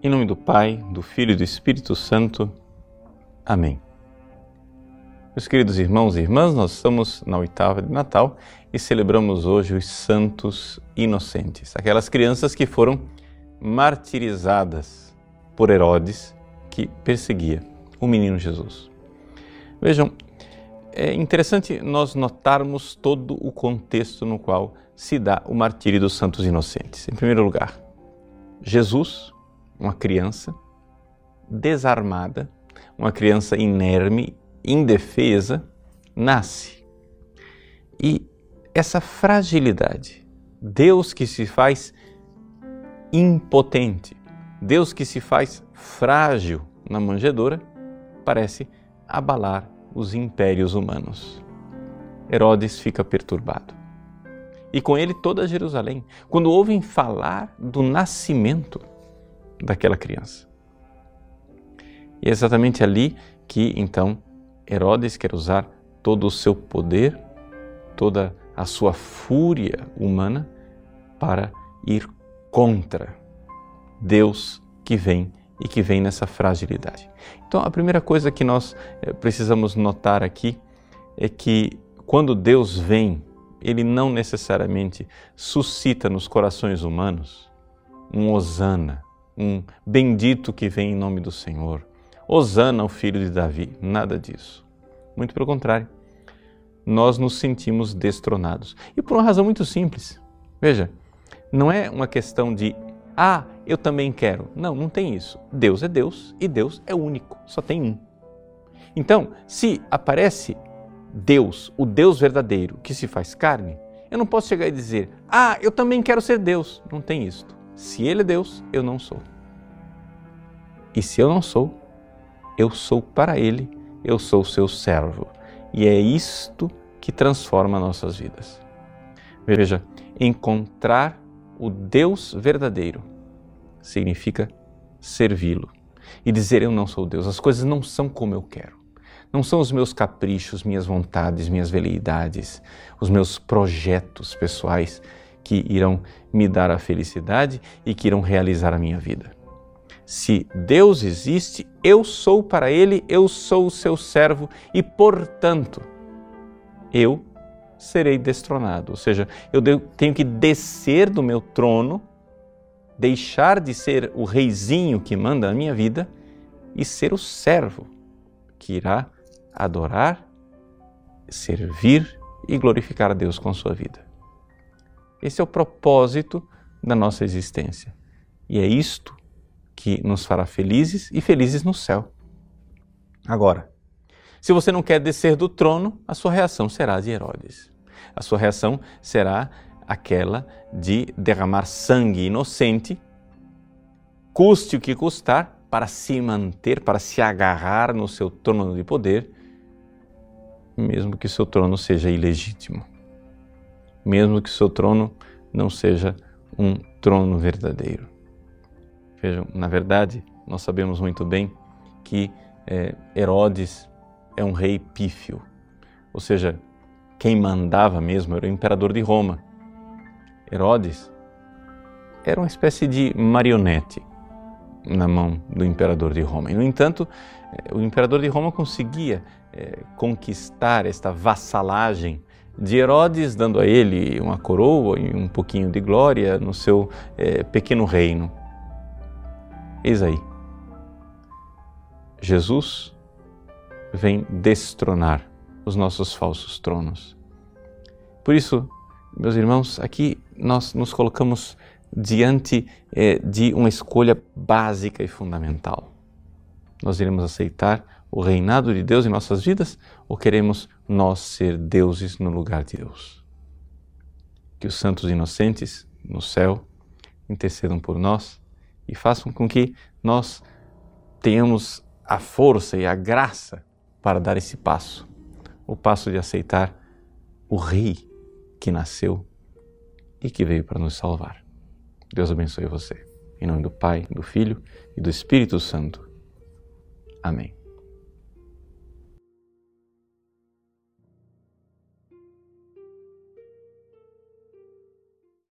Em nome do Pai, do Filho e do Espírito Santo. Amém. Meus queridos irmãos e irmãs, nós estamos na oitava de Natal e celebramos hoje os santos inocentes, aquelas crianças que foram martirizadas por Herodes, que perseguia o menino Jesus. Vejam, é interessante nós notarmos todo o contexto no qual se dá o martírio dos santos inocentes. Em primeiro lugar, Jesus, uma criança desarmada, uma criança inerme, indefesa, nasce. E essa fragilidade, Deus que se faz impotente, Deus que se faz frágil na manjedoura, parece abalar os impérios humanos. Herodes fica perturbado. E com ele toda Jerusalém, quando ouvem falar do nascimento daquela criança. E é exatamente ali que então Herodes quer usar todo o seu poder, toda a sua fúria humana para ir contra Deus que vem e que vem nessa fragilidade. Então, a primeira coisa que nós eh, precisamos notar aqui é que quando Deus vem, ele não necessariamente suscita nos corações humanos um hosana, um bendito que vem em nome do Senhor. Hosana, o filho de Davi. Nada disso. Muito pelo contrário. Nós nos sentimos destronados. E por uma razão muito simples. Veja, não é uma questão de, ah, eu também quero. Não, não tem isso. Deus é Deus e Deus é único, só tem um. Então, se aparece Deus, o Deus verdadeiro, que se faz carne, eu não posso chegar e dizer, ah, eu também quero ser Deus. Não tem isto. Se Ele é Deus, eu não sou. E se eu não sou, eu sou para Ele, eu sou seu servo. E é isto que transforma nossas vidas. Veja, encontrar o Deus verdadeiro significa servi-lo e dizer eu não sou Deus. As coisas não são como eu quero. Não são os meus caprichos, minhas vontades, minhas veleidades, os meus projetos pessoais que irão me dar a felicidade e que irão realizar a minha vida. Se Deus existe, eu sou para Ele, eu sou o seu servo e, portanto, eu serei destronado. Ou seja, eu tenho que descer do meu trono, deixar de ser o reizinho que manda a minha vida e ser o servo que irá adorar, servir e glorificar a Deus com sua vida. Esse é o propósito da nossa existência. E é isto que nos fará felizes e felizes no céu. Agora, se você não quer descer do trono, a sua reação será de Herodes. A sua reação será aquela de derramar sangue inocente, custe o que custar, para se manter, para se agarrar no seu trono de poder, mesmo que seu trono seja ilegítimo mesmo que seu trono não seja um trono verdadeiro. Vejam, na verdade, nós sabemos muito bem que é, Herodes é um rei pífio, ou seja, quem mandava mesmo era o imperador de Roma. Herodes era uma espécie de marionete na mão do imperador de Roma. E, no entanto, é, o imperador de Roma conseguia é, conquistar esta vassalagem de Herodes, dando a ele uma coroa e um pouquinho de glória no seu é, pequeno reino. Eis aí. Jesus vem destronar os nossos falsos tronos. Por isso, meus irmãos, aqui nós nos colocamos diante é, de uma escolha básica e fundamental. Nós iremos aceitar o reinado de Deus em nossas vidas ou queremos nós ser deuses no lugar de Deus? Que os santos inocentes no céu intercedam por nós e façam com que nós tenhamos a força e a graça para dar esse passo o passo de aceitar o Rei que nasceu e que veio para nos salvar. Deus abençoe você. Em nome do Pai, do Filho e do Espírito Santo. Amém.